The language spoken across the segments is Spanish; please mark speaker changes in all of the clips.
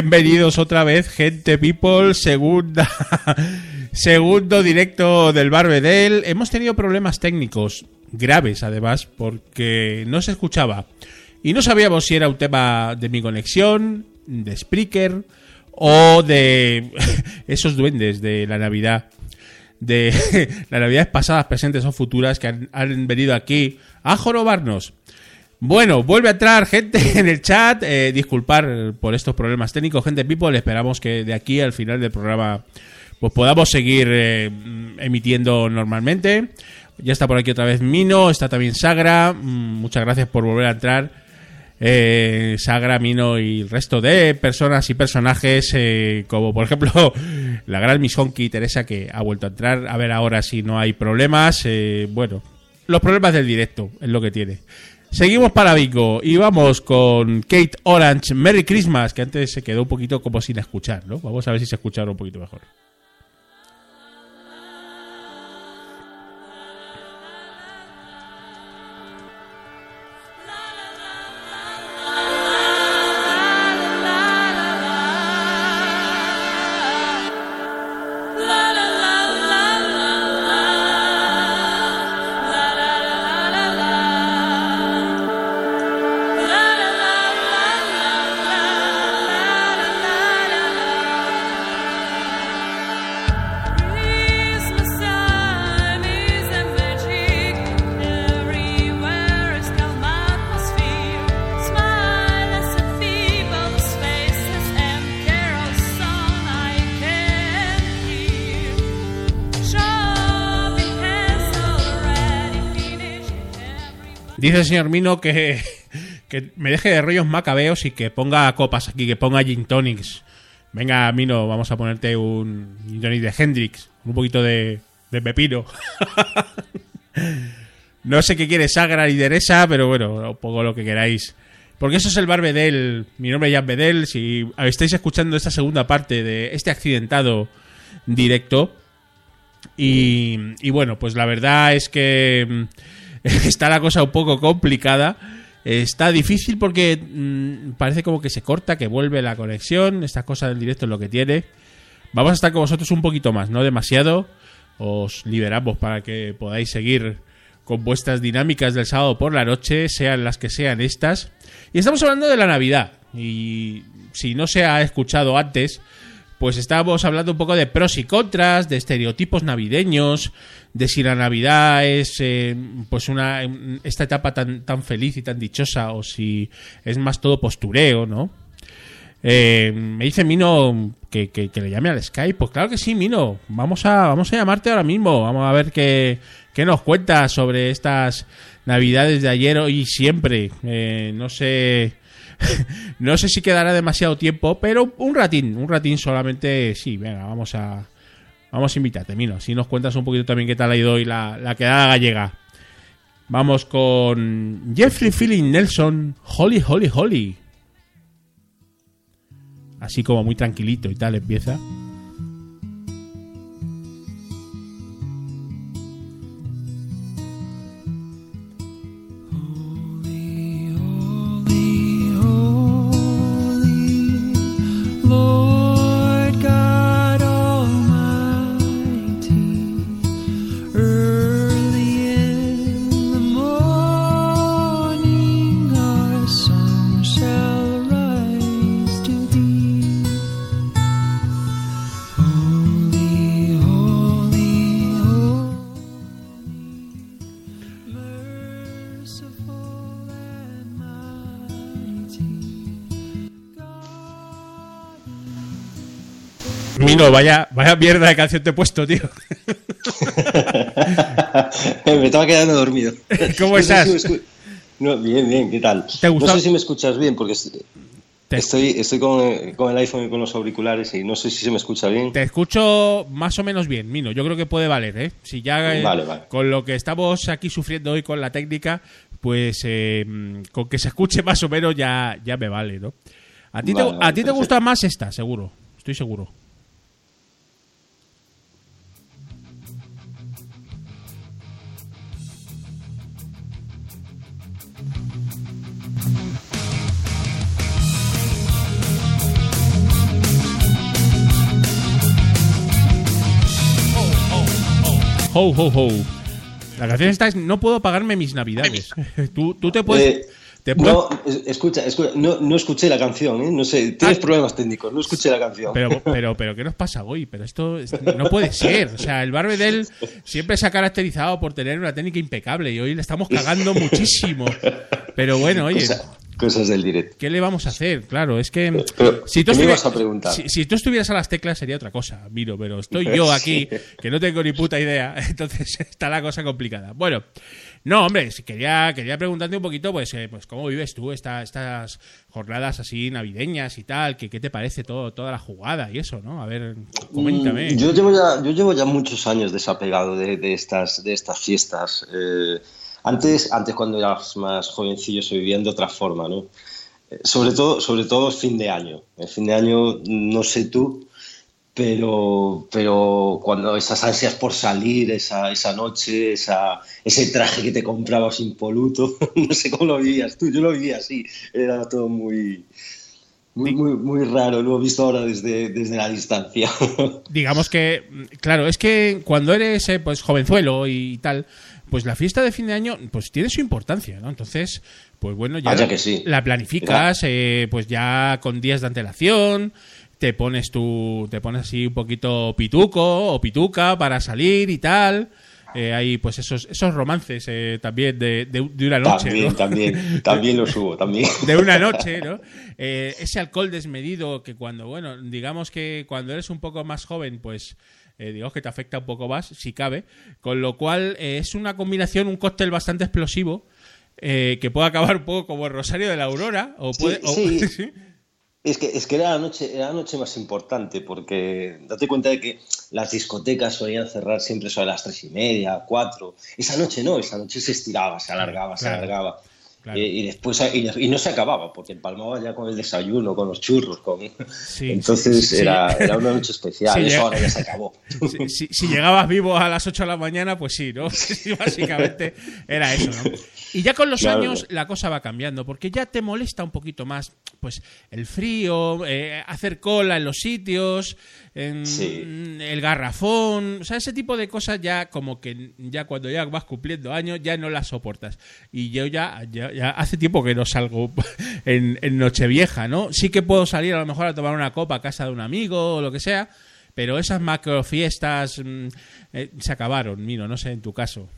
Speaker 1: Bienvenidos otra vez, gente people, segunda segundo directo del Barbedel. Hemos tenido problemas técnicos graves además porque no se escuchaba y no sabíamos si era un tema de mi conexión, de Spreaker o de esos duendes de la Navidad de las navidades pasadas, presentes o futuras que han, han venido aquí a jorobarnos. Bueno, vuelve a entrar gente en el chat. Eh, disculpar por estos problemas técnicos, gente people. Esperamos que de aquí al final del programa pues podamos seguir eh, emitiendo normalmente. Ya está por aquí otra vez Mino, está también Sagra. Mm, Muchas gracias por volver a entrar. Eh, Sagra, Mino y el resto de personas y personajes, eh, como por ejemplo la gran Miss Honky Teresa, que ha vuelto a entrar. A ver ahora si no hay problemas. Eh, bueno, los problemas del directo es lo que tiene. Seguimos para Vico y vamos con Kate Orange, Merry Christmas, que antes se quedó un poquito como sin escuchar, ¿no? Vamos a ver si se escucha ahora un poquito mejor. Dice el señor Mino que, que me deje de rollos macabeos y que ponga copas aquí, que ponga gin tonics. Venga, Mino, vamos a ponerte un gin de Hendrix, un poquito de, de pepino. no sé qué quiere Sagra y Teresa, pero bueno, poco lo que queráis. Porque eso es el bar Bedel. Mi nombre es Jan Bedel. Si estáis escuchando esta segunda parte de este accidentado directo, y, y bueno, pues la verdad es que mm, está la cosa un poco complicada. Está difícil porque mm, parece como que se corta, que vuelve la conexión. Esta cosa del directo es lo que tiene. Vamos a estar con vosotros un poquito más, no demasiado. Os liberamos para que podáis seguir con vuestras dinámicas del sábado por la noche, sean las que sean estas. Y estamos hablando de la Navidad. Y si no se ha escuchado antes, pues estábamos hablando un poco de pros y contras, de estereotipos navideños, de si la Navidad es eh, pues una esta etapa tan, tan feliz y tan dichosa o si es más todo postureo, ¿no? Eh, me dice Mino que, que- le llame al Skype. Pues claro que sí, Mino. Vamos a, vamos a llamarte ahora mismo. Vamos a ver qué, qué nos cuentas sobre estas navidades de ayer, hoy y siempre. Eh, no sé. no sé si quedará demasiado tiempo, pero un ratín, un ratín solamente. Sí, venga, vamos a. Vamos a invitarte, Mino. Así nos cuentas un poquito también qué tal ha ido hoy la, la quedada gallega. Vamos con Jeffrey Feeling Nelson, Holly, Holly, Holly. Así como muy tranquilito y tal empieza. Mino, vaya, vaya mierda de canción te he puesto, tío.
Speaker 2: me estaba quedando dormido.
Speaker 1: ¿Cómo
Speaker 2: No
Speaker 1: estás?
Speaker 2: si No, bien, bien, ¿qué tal?
Speaker 1: ¿Te gustó?
Speaker 2: No sé si me escuchas bien porque estoy, estoy con, con el iPhone y con los auriculares y no sé si se me escucha bien.
Speaker 1: Te escucho más o menos bien, Mino. Yo creo que puede valer, ¿eh? Si ya eh,
Speaker 2: Vale, vale.
Speaker 1: con lo que estamos aquí sufriendo hoy con la técnica, pues eh, con que se escuche más o menos ya, ya me vale, ¿no? A ti,
Speaker 2: Vale,
Speaker 1: te,
Speaker 2: vale,
Speaker 1: a ti te gusta más esta, seguro. Estoy seguro. Ho, ho, ho. La canción esta es No puedo pagarme mis navidades. tú, tú te puedes...
Speaker 2: Eh,
Speaker 1: te puedes-
Speaker 2: no, es- escucha, escucha, no, no escuché la canción, ¿eh? No sé, tienes
Speaker 1: Ah.
Speaker 2: problemas técnicos, no escuché la canción.
Speaker 1: Pero, pero, pero, ¿qué nos pasa hoy? Pero esto es- no puede ser. O sea, el Barbedel siempre se ha caracterizado por tener una técnica impecable y hoy le estamos cagando muchísimo. Pero bueno, oye,
Speaker 2: Cosa- cosas del directo.
Speaker 1: ¿qué le vamos a hacer? Claro, es que
Speaker 2: Pero,
Speaker 1: si tú,
Speaker 2: ¿qué me
Speaker 1: estuvi-
Speaker 2: ibas a preguntar?
Speaker 1: si, si tú estuvieras a las teclas sería otra cosa, miro, pero estoy yo aquí que no tengo ni puta idea, entonces está la cosa complicada. Bueno, no, hombre, quería, quería preguntarte un poquito, pues, eh, pues cómo vives tú esta- estas jornadas así navideñas y tal, que qué te parece todo, toda la jugada y eso, ¿no? A ver, coméntame.
Speaker 2: Mm, Yo llevo ya, yo llevo ya muchos años desapegado de, de estas, de estas fiestas. Eh, antes, antes, cuando eras más jovencillo, se vivían de otra forma, ¿no? Eh, Sobre todo, sobre todo fin de año. El fin de año, no sé tú, pero, pero cuando esas ansias por salir, esa, esa noche, esa, ese traje que te comprabas impoluto, no sé cómo lo vivías tú, yo lo vivía así, era todo muy, muy, muy, muy raro, lo he visto ahora desde, desde la distancia.
Speaker 1: digamos que, claro, es que cuando eres eh, pues jovenzuelo y tal, pues la fiesta de fin de año pues tiene su importancia, ¿no? Entonces, pues bueno, ya,
Speaker 2: que sí.
Speaker 1: la planificas, eh, pues ya con días de antelación, te pones tu, te pones así un poquito pituco o pituca para salir y tal. Eh, hay pues esos, esos romances eh, también de, de, de una noche,
Speaker 2: También,
Speaker 1: ¿no?
Speaker 2: también, también lo subo, también.
Speaker 1: de una noche, ¿no? Eh, ese alcohol desmedido que cuando, bueno, digamos que cuando eres un poco más joven, pues eh, digamos que te afecta un poco más, si cabe, con lo cual eh, es una combinación, un cóctel bastante explosivo eh, que puede acabar un poco como el Rosario de la Aurora o
Speaker 2: Sí,
Speaker 1: puede... o-
Speaker 2: sí.
Speaker 1: ¿sí?
Speaker 2: Es que, es que era, la noche, era la noche más importante porque date cuenta de que las discotecas solían cerrar siempre sobre las tres y media, cuatro. Esa noche no, esa noche se estiraba, se alargaba, se alargaba.
Speaker 1: Claro.
Speaker 2: Eh, y después y, no se acababa porque empalmaba ya con el desayuno, con los churros, con
Speaker 1: Sí,
Speaker 2: entonces
Speaker 1: sí, sí.
Speaker 2: Era, era una noche especial. Eso ahora ya se acabó.
Speaker 1: si, si- llegabas vivo a las 8 de la mañana, pues sí, ¿no? Básicamente era eso, ¿no? Y ya con los
Speaker 2: Claro.
Speaker 1: años la cosa va cambiando, porque ya te molesta un poquito más, pues, el frío, eh, hacer cola en los sitios, en el garrafón, o sea, ese tipo de cosas ya como que ya cuando ya vas cumpliendo años ya no las soportas. Y yo ya, ya, ya hace tiempo que no salgo en, Nochevieja, ¿no? Sí que puedo salir a lo mejor a tomar una copa a casa de un amigo o lo que sea, pero esas macro fiestas mm, eh, se acabaron, miro, no sé en tu caso.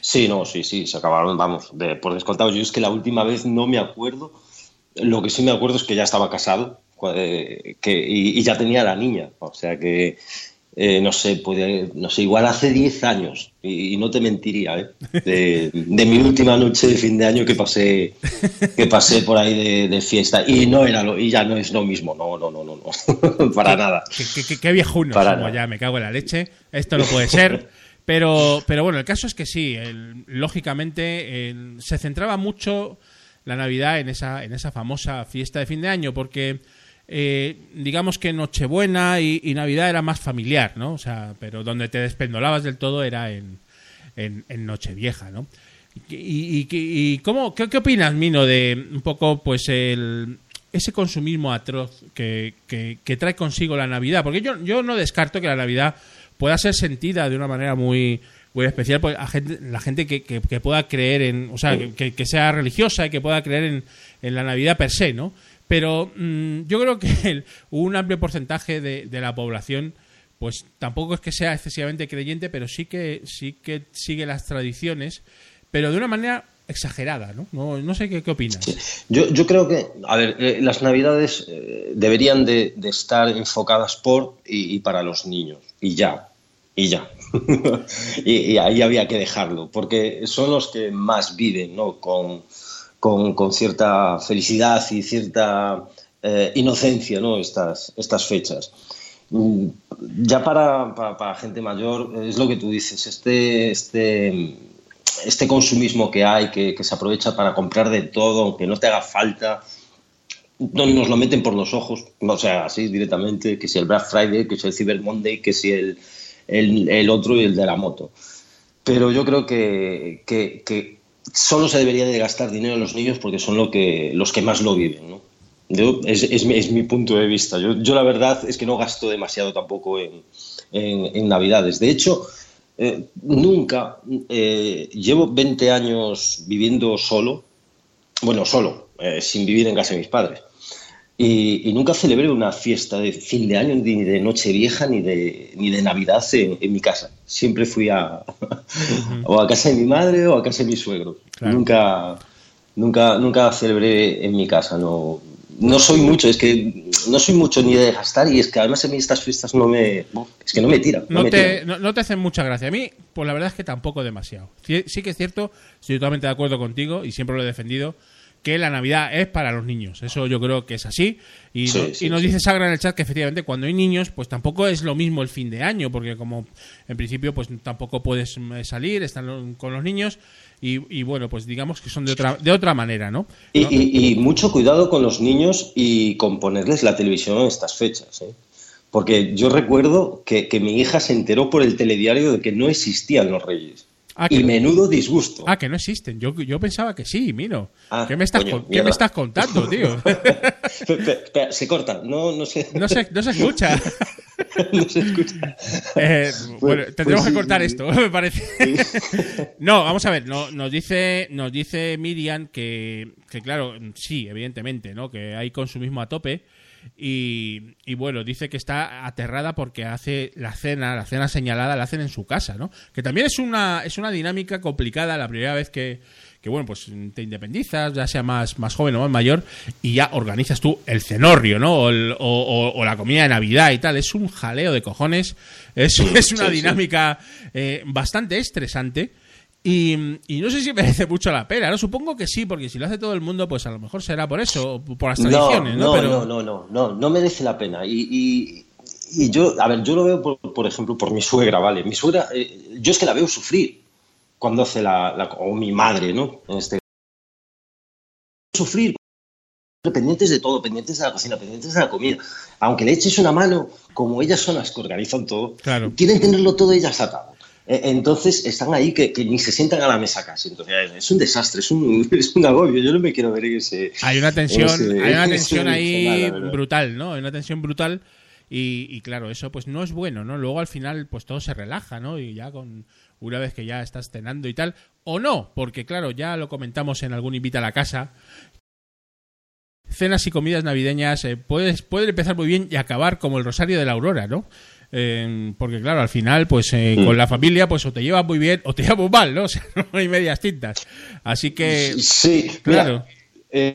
Speaker 2: Sí, no, sí, sí, se acabaron, vamos, por descontado. Yo es que la última vez no me acuerdo. Lo que sí me acuerdo es que ya estaba casado eh, que, y ya tenía la niña. O sea que eh, no sé, puede, no sé, igual hace 10 años, y, y no te mentiría, ¿eh? de, de mi última noche de fin de año que pasé, que pasé por ahí de, de fiesta. Y no era lo, y ya no es lo mismo, no, no, no, no, no. para nada.
Speaker 1: Qué, viejuno
Speaker 2: Para
Speaker 1: somos ya, me cago en la leche. Esto no puede ser. Pero, pero bueno, el caso es que sí, el- lógicamente el- se centraba mucho la Navidad en esa, en esa famosa fiesta de fin de año, porque eh, digamos que Nochebuena y, y Navidad era más familiar, ¿no? O sea, pero donde te despendolabas del todo era en, en, en Nochevieja, ¿no? ¿Y, y, y- cómo, qué, qué opinas, Mino, de un poco pues el, ese consumismo atroz que, que- que trae consigo la Navidad? Porque yo, yo no descarto que la Navidad pueda ser sentida de una manera muy muy especial pues, a gente, la gente que, que- que pueda creer en, o sea, que, que sea religiosa y que pueda creer en, en la Navidad per se, ¿no? Pero mm, yo creo que un amplio porcentaje de, de la población pues tampoco es que sea excesivamente creyente, pero sí que sí que sigue las tradiciones, pero de una manera exagerada, ¿no? No, no sé qué, qué opinas.
Speaker 2: Yo, yo creo que, a ver, eh, las navidades eh, deberían de, de estar enfocadas por y, y para los niños, y ya, y ya. y, y ahí había que dejarlo, porque son los que más viven, ¿no? Con, con, con cierta felicidad y cierta eh, inocencia, ¿no? Estas, estas fechas. Mm, Ya para, para, para gente mayor, es lo que tú dices, este, este, este consumismo que hay, que, que se aprovecha para comprar de todo, aunque no te haga falta, no, nos lo meten por los ojos, o sea, así directamente, que si el Black Friday, que si el Cyber Monday, que si el, el, el otro y el de la moto. Pero yo creo que, que, que solo se debería de gastar dinero en los niños porque son lo que, los que más lo viven, ¿no? Es, es mi- punto de vista. Yo, yo la verdad es que no gasto demasiado tampoco en, en- en Navidades. De hecho, eh, nunca, eh, llevo 20 años viviendo solo, bueno, solo, eh, sin vivir en casa de mis padres. Y, y nunca celebré una fiesta de fin de año, ni de Nochevieja, ni de, ni de Navidad en, en mi casa. Siempre fui a, o a casa de mi madre o a casa de mi suegro.
Speaker 1: Claro.
Speaker 2: Nunca, nunca, nunca celebré en mi casa. No, no soy mucho, es que no soy mucho ni de gastar y es que además a mí estas fiestas no me, es que no me tiran. No,
Speaker 1: No
Speaker 2: me
Speaker 1: te,
Speaker 2: tiran.
Speaker 1: no, no te hacen mucha gracia. A mí, pues la verdad es que tampoco demasiado. Sí, sí que es cierto, estoy totalmente de acuerdo contigo y siempre lo he defendido, que la Navidad es para los niños. Eso yo creo que es así. Y,
Speaker 2: Sí,
Speaker 1: no-
Speaker 2: sí,
Speaker 1: y nos
Speaker 2: sí.
Speaker 1: dice Sagra en el chat que efectivamente cuando hay niños, pues tampoco es lo mismo el fin de año, porque como en principio pues tampoco puedes mm, salir, están con los niños y, y bueno, pues digamos que son de otra, de otra manera, ¿no?
Speaker 2: Y,
Speaker 1: ¿No?
Speaker 2: y- y mucho cuidado con los niños y con ponerles la televisión en estas fechas. ¿eh? Porque yo recuerdo que, que mi hija se enteró por el telediario de que no existían los reyes.
Speaker 1: Ah,
Speaker 2: y
Speaker 1: que-
Speaker 2: menudo disgusto.
Speaker 1: Ah, que no existen. Yo, yo pensaba que sí, Mino.
Speaker 2: Ah,
Speaker 1: ¿Qué, me estás,
Speaker 2: coño,
Speaker 1: con- ¿Qué me estás contando, tío?
Speaker 2: Espera, se corta, no, no se,
Speaker 1: No se, no se escucha.
Speaker 2: no se escucha.
Speaker 1: Eh, bueno,
Speaker 2: Pues-
Speaker 1: tendremos
Speaker 2: pues
Speaker 1: que cortar
Speaker 2: sí.
Speaker 1: esto, me parece. no, vamos a ver, no, nos dice nos dice Miriam que, que, claro, sí, evidentemente, ¿no? Que hay consumismo a tope y, y, bueno, dice que está aterrada porque hace la cena, la cena señalada la hacen en su casa, ¿no? Que también es una es una dinámica complicada la primera vez que que bueno, pues te independizas, ya sea más, más joven o más mayor, y ya organizas tú el cenorrio, ¿no? O, el- o- o- o la comida de Navidad y tal. Es un jaleo de cojones. Es, es una dinámica eh, bastante estresante. Y, y no sé si merece mucho la pena, ¿no? Supongo que sí, porque si lo hace todo el mundo, pues a lo mejor será por eso, por las
Speaker 2: No,
Speaker 1: tradiciones, ¿no?
Speaker 2: no,
Speaker 1: Pero,
Speaker 2: no, no, no, no, no merece la pena. Y, y- y yo, a ver, yo lo veo, por, por ejemplo, por mi suegra, ¿vale? Mi suegra, eh, yo es que la veo sufrir cuando hace la, la- o mi madre, ¿no? En este sufrir pendientes de todo, pendientes de la cocina, pendientes de la comida. Aunque le eches una mano, como ellas son las que organizan todo,
Speaker 1: Claro.
Speaker 2: quieren tenerlo todo ellas atado. Eh, Entonces están ahí que, que ni se sientan a la mesa casi. Entonces es un desastre, es un, es un agobio. Yo no me quiero ver en ese.
Speaker 1: Hay una tensión,
Speaker 2: ese-
Speaker 1: hay una tensión ahí
Speaker 2: nada,
Speaker 1: brutal, ¿no? Hay una tensión brutal y, y claro, eso pues no es bueno, ¿no? Luego al final pues todo se relaja, ¿no? Y ya con una vez que ya estás cenando y tal, o no, porque claro, ya lo comentamos en algún invita a la casa. Cenas y comidas navideñas eh, puedes, pueden empezar muy bien y acabar como el Rosario de la Aurora, ¿no? Eh, porque claro, al final, pues eh,
Speaker 2: Mm.
Speaker 1: con la familia, pues o te llevas muy bien o te llevas muy mal, ¿no? O sea, no hay medias tintas. Así que,
Speaker 2: Sí,
Speaker 1: claro.
Speaker 2: eh,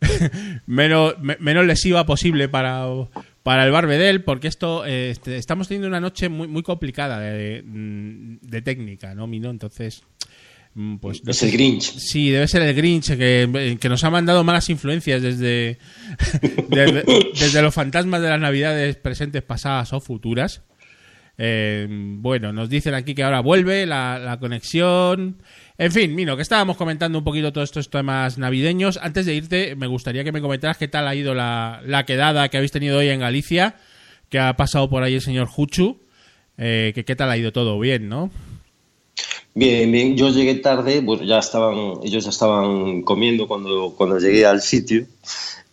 Speaker 1: menos, me- menos lesiva posible para, para el Barbedel, porque esto eh, este, estamos teniendo una noche muy, muy complicada de, de técnica, ¿no, Mino? Entonces, mm, pues
Speaker 2: Es el Grinch.
Speaker 1: Sí, debe ser el Grinch que, que nos ha mandado malas influencias desde, desde, desde los fantasmas de las navidades presentes, pasadas o futuras. Eh, bueno, nos dicen aquí que ahora vuelve la, conexión. En fin, Mino, que estábamos comentando un poquito todos estos temas navideños. Antes de irte, me gustaría que me comentaras qué tal ha ido la, quedada que habéis tenido hoy en Galicia, que ha pasado por ahí el señor Juchu. Eh, que qué tal ha ido todo bien, ¿no?
Speaker 2: Bien, bien. Yo llegué tarde, pues ya estaban, ellos ya estaban comiendo cuando, cuando llegué al sitio,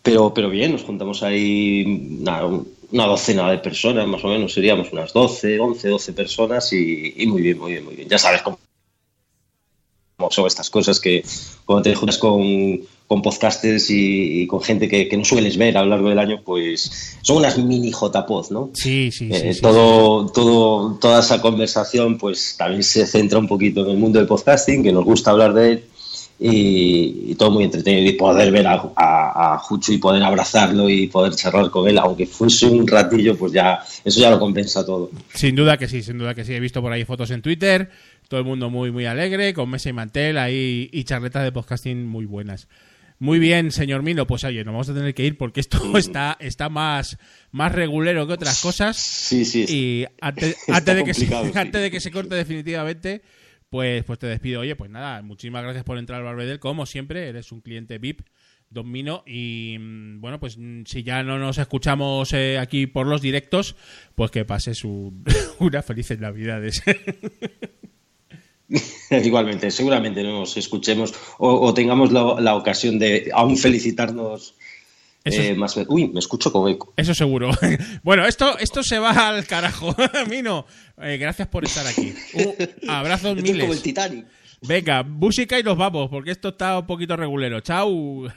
Speaker 2: pero, pero bien, nos juntamos ahí nada, una docena de personas, más o menos, seríamos unas 12, 11, 12 personas y, y muy bien, muy bien, muy bien. Ya sabes cómo son estas cosas que cuando te juntas con, con podcasters y, y con gente que, que no sueles ver a lo largo del año, pues son unas mini JPod, ¿no?
Speaker 1: Sí, sí, sí.
Speaker 2: Eh,
Speaker 1: sí,
Speaker 2: todo, todo, toda esa conversación pues también se centra un poquito en el mundo del podcasting, que nos gusta hablar de él y, y todo muy entretenido y poder ver a, a, a Juchu y poder abrazarlo y poder charlar con él, aunque fuese un ratillo, pues ya eso ya lo compensa todo.
Speaker 1: Sin duda que sí, sin duda que sí. He visto por ahí fotos en Twitter, todo el mundo muy, muy alegre, con mesa y mantel ahí y charletas de podcasting muy buenas. Muy bien, señor Mino, pues oye, nos vamos a tener que ir porque esto está, está más, más regulero que otras cosas.
Speaker 2: Sí, sí.
Speaker 1: Y antes, antes de que se,
Speaker 2: sí.
Speaker 1: antes de que se corte definitivamente, pues, pues te despido. Oye, pues nada, muchísimas gracias por entrar al Barbedel. Como siempre, eres un cliente VIP, Don Mino. Y mm, bueno, pues mm, si ya no nos escuchamos eh, aquí por los directos, pues que pases un- unas felices navidades.
Speaker 2: Igualmente, seguramente nos escuchemos o, o tengamos la, la ocasión de aún felicitarnos eh, más. Uy, me escucho con eco.
Speaker 1: Eso seguro. bueno, esto, esto se va al carajo. Mino, eh, gracias por estar aquí. Un abrazos
Speaker 2: Esto es como el
Speaker 1: miles.
Speaker 2: Titanic.
Speaker 1: Venga, música y nos vamos, porque esto está un poquito regulero. Chao.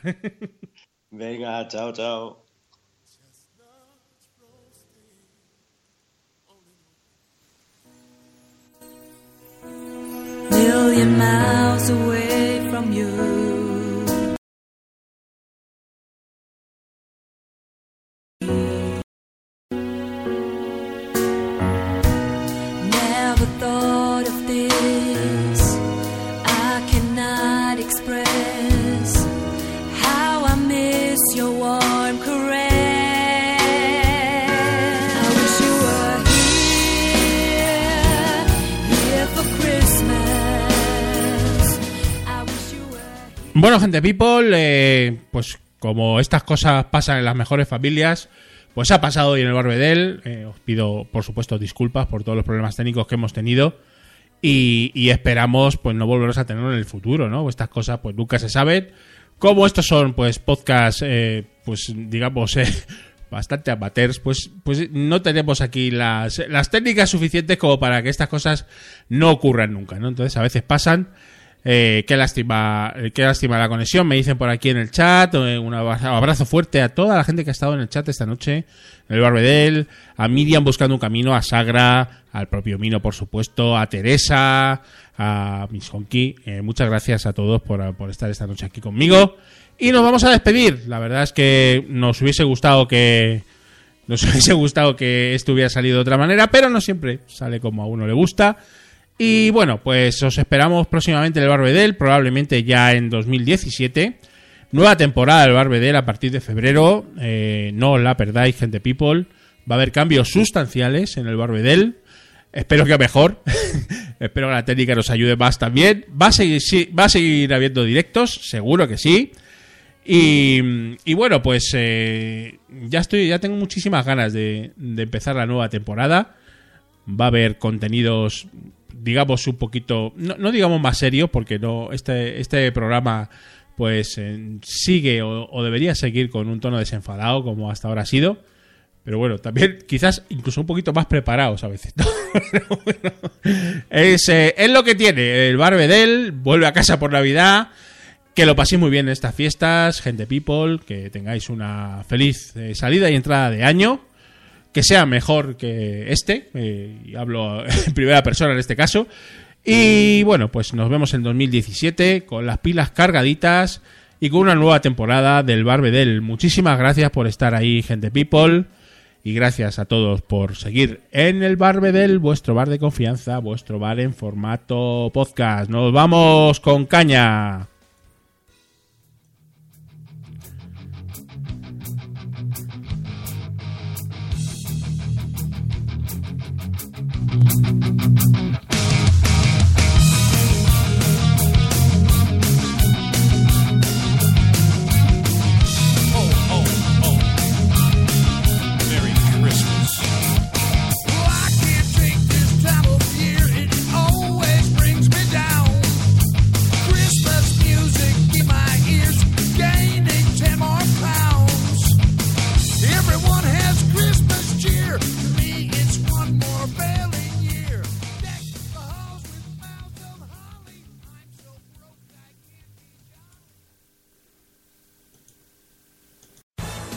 Speaker 2: Venga, chao, chao.
Speaker 3: million miles away from you.
Speaker 1: Bueno, gente people, eh, pues como estas cosas pasan en las mejores familias, pues ha pasado hoy en el Barbedel. Eh, os pido, por supuesto, disculpas por todos los problemas técnicos que hemos tenido. Y, esperamos pues no volveros a tenerlo en el futuro, ¿no? Estas cosas pues nunca se saben. Como estos son pues podcasts, eh, pues digamos, eh, bastante amateurs, pues, pues no tenemos aquí las, las técnicas suficientes como para que estas cosas no ocurran nunca, ¿no? Entonces a veces pasan. Eh, qué lástima, eh, qué lástima la conexión. Me dicen por aquí en el chat. eh, un abrazo, fuerte a toda la gente que ha estado en el chat esta noche. En el Barbedel, a Miriam buscando un camino, a Sagra, al propio Mino, por supuesto, a Teresa, a Miss Honky. Eh, muchas gracias a todos por, por estar esta noche aquí conmigo. Y nos vamos a despedir. La verdad es que nos hubiese gustado que, nos hubiese gustado que esto hubiera salido de otra manera, pero no siempre sale como a uno le gusta. Y bueno, pues os esperamos próximamente en el Barbedel, probablemente ya en 2017. Nueva temporada del Barbedel a partir de febrero. Eh, no la perdáis, gente people. Va a haber cambios sustanciales en el Barbedel. Espero que mejor. Espero que la técnica nos ayude más también. Va a seguir, va a seguir habiendo directos, seguro que sí. Y, bueno, pues eh, ya estoy, ya tengo muchísimas ganas de empezar la nueva temporada. Va a haber contenidos, digamos, un poquito, no, no digamos más serios, porque no, este, este programa pues eh, sigue o, debería seguir con un tono desenfadado como hasta ahora ha sido. Pero bueno, también quizás incluso un poquito más preparados a veces. es, eh, es lo que tiene. El Barbedel vuelve a casa por Navidad. Que lo paséis muy bien en estas fiestas, gente people. Que tengáis una feliz eh, salida y entrada de año. Que sea mejor que este. eh, y hablo en primera persona en este caso. Y bueno, pues nos vemos en 2017 con las pilas cargaditas
Speaker 4: y con una nueva temporada del Barbedel. Muchísimas gracias por estar ahí, gente people. Y gracias a todos por seguir en el Barbedel, vuestro bar de confianza, vuestro bar en formato podcast. Nos vamos con caña.